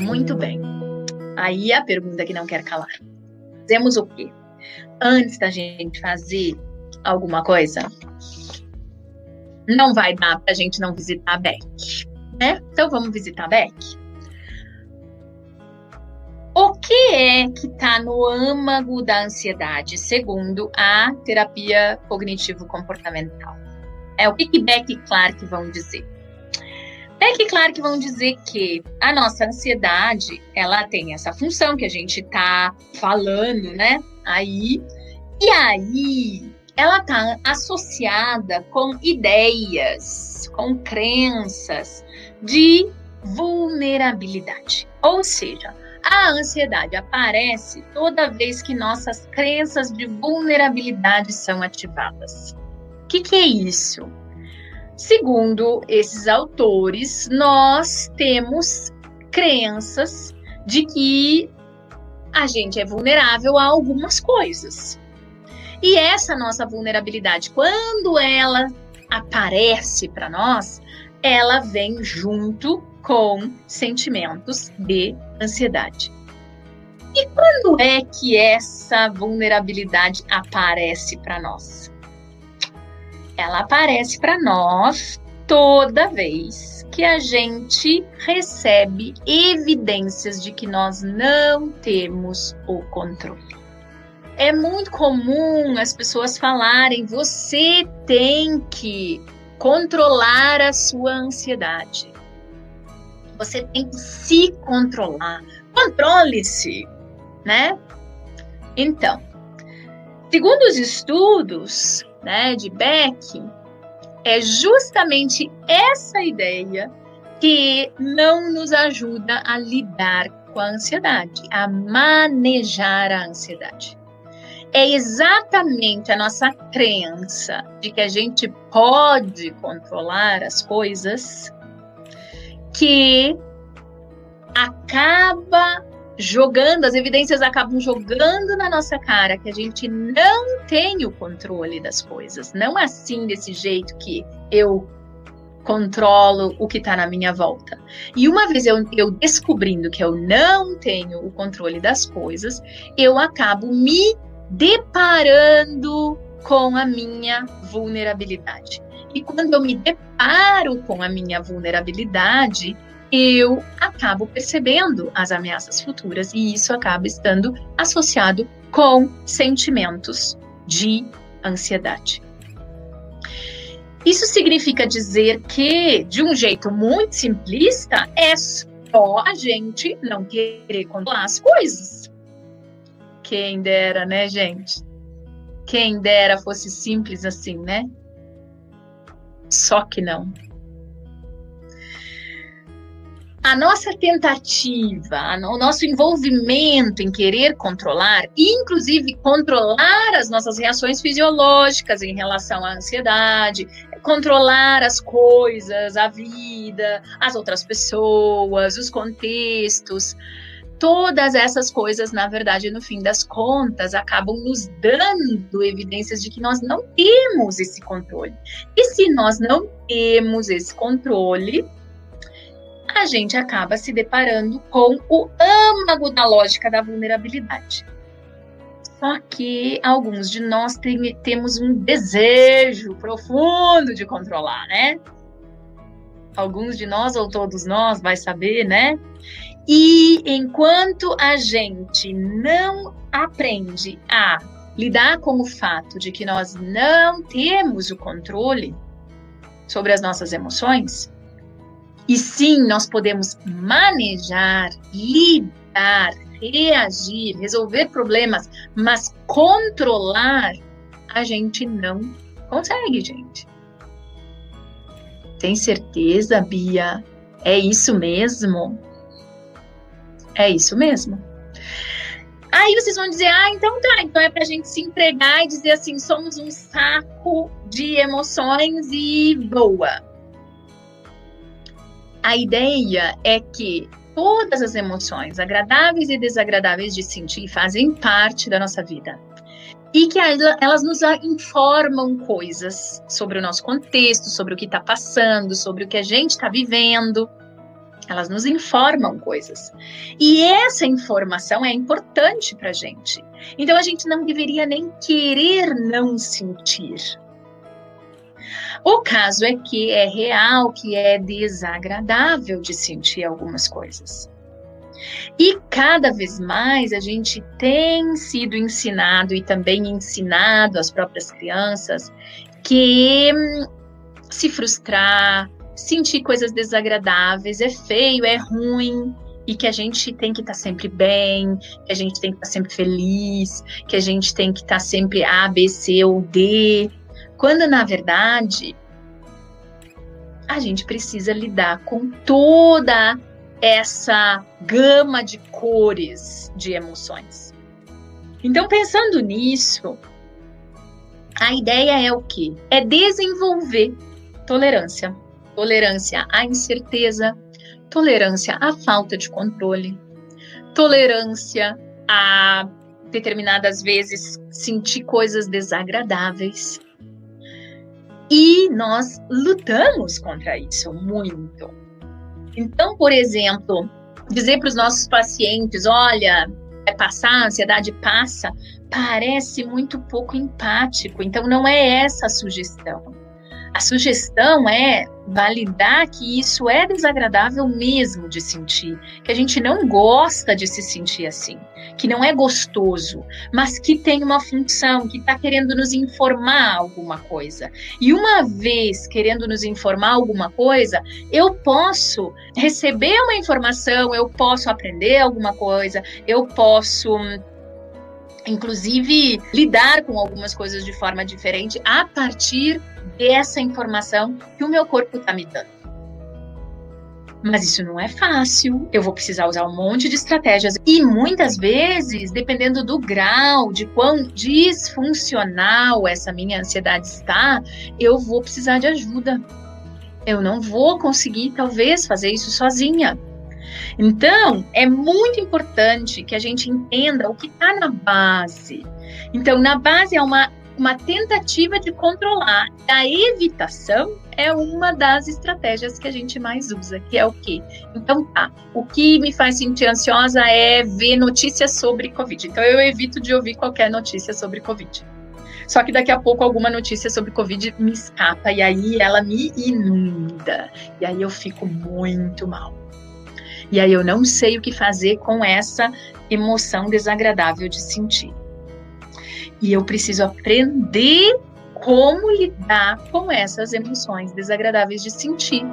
Muito bem. Aí a pergunta que não quer calar. Fazemos o quê? Antes da gente fazer alguma coisa, não vai dar para a gente não visitar a Beck, né? Então vamos visitar a Beck. O que é que está no âmago da ansiedade, segundo a terapia cognitivo-comportamental? É o que, Beck e Clark vão dizer. Beck e Clark vão dizer que a nossa ansiedade, ela tem essa função que a gente está falando, né? Aí, e aí ela está associada com ideias, com crenças de vulnerabilidade. Ou seja, a ansiedade aparece toda vez que nossas crenças de vulnerabilidade são ativadas. Que, que é isso? Segundo esses autores, nós temos crenças de que a gente é vulnerável a algumas coisas. E essa nossa vulnerabilidade, quando ela aparece para nós, ela vem junto com sentimentos de ansiedade. E quando é que essa vulnerabilidade aparece para nós? Ela aparece para nós toda vez que a gente recebe evidências de que nós não temos o controle é muito comum as pessoas falarem: você tem que controlar a sua ansiedade. Você tem que se controlar. Controle-se, né? Então, segundo os estudos né, de Beck, é justamente essa ideia que não nos ajuda a lidar com a ansiedade, a manejar a ansiedade. É exatamente a nossa crença de que a gente pode controlar as coisas que acaba jogando, as evidências acabam jogando na nossa cara que a gente não tem o controle das coisas. Não assim desse jeito que eu controlo o que está na minha volta. E uma vez eu, eu descobrindo que eu não tenho o controle das coisas, eu acabo me deparando com a minha vulnerabilidade. E quando eu me deparo com a minha vulnerabilidade, eu acabo percebendo as ameaças futuras e isso acaba estando associado com sentimentos de ansiedade. Isso significa dizer que, de um jeito muito simplista, é só a gente não querer controlar as coisas. Quem dera, né, gente? Quem dera fosse simples assim, né? Só que não. A nossa tentativa, o nosso envolvimento em querer controlar, inclusive controlar as nossas reações fisiológicas em relação à ansiedade, controlar as coisas, a vida, as outras pessoas, os contextos, todas essas coisas, na verdade, no fim das contas, acabam nos dando evidências de que nós não temos esse controle. E se nós não temos esse controle, a gente acaba se deparando com o âmago da lógica da vulnerabilidade. Só que alguns de nós tem, temos um desejo profundo de controlar, né? Alguns de nós, ou todos nós, vai saber, né? E enquanto a gente não aprende a lidar com o fato de que nós não temos o controle sobre as nossas emoções, e sim nós podemos manejar, lidar, reagir, resolver problemas, mas controlar, a gente não consegue, gente. Tem certeza, Bia? É isso mesmo? É isso mesmo. Aí vocês vão dizer, ah, então tá, então é pra gente se entregar e dizer assim, somos um saco de emoções e boa. A ideia é que todas as emoções, agradáveis e desagradáveis de sentir, fazem parte da nossa vida. e que elas nos informam coisas sobre o nosso contexto, sobre o que está passando, sobre o que a gente está vivendo. Elas nos informam coisas. E essa informação é importante para a gente. Então a gente não deveria nem querer não sentir. O caso é que é real, que é desagradável de sentir algumas coisas. E cada vez mais a gente tem sido ensinado e também ensinado às próprias crianças que hum, se frustrar, sentir coisas desagradáveis é feio, é ruim, e que a gente tem que estar tá sempre bem, que a gente tem que estar tá sempre feliz, que a gente tem que estar tá sempre A, B, C ou D, quando na verdade a gente precisa lidar com toda essa gama de cores de emoções. Então, pensando nisso, a ideia é o quê? É desenvolver tolerância. Tolerância à incerteza, tolerância à falta de controle, tolerância a determinadas vezes sentir coisas desagradáveis. E nós lutamos contra isso muito. Então, por exemplo, dizer para os nossos pacientes: olha, vai passar, a ansiedade passa, parece muito pouco empático. Então, não é essa a sugestão. A sugestão é validar que isso é desagradável mesmo de sentir, que a gente não gosta de se sentir assim, que não é gostoso, mas que tem uma função, que está querendo nos informar alguma coisa. E uma vez querendo nos informar alguma coisa, eu posso receber uma informação, eu posso aprender alguma coisa, eu posso inclusive lidar com algumas coisas de forma diferente a partir dessa informação que o meu corpo está me dando. Mas isso não é fácil. Eu vou precisar usar um monte de estratégias. E muitas vezes, dependendo do grau, de quão disfuncional essa minha ansiedade está, eu vou precisar de ajuda. Eu não vou conseguir, talvez, fazer isso sozinha. Então, é muito importante que a gente entenda o que está na base. Então, na base é uma, uma tentativa de controlar. A evitação é uma das estratégias que a gente mais usa, que é o quê? Então, tá. O que me faz sentir ansiosa é ver notícias sobre Covid. Então, eu evito de ouvir qualquer notícia sobre Covid. Só que daqui a pouco alguma notícia sobre Covid me escapa e aí ela me inunda. E aí eu fico muito mal. E aí eu não sei o que fazer com essa emoção desagradável de sentir. E eu preciso aprender como lidar com essas emoções desagradáveis de sentir.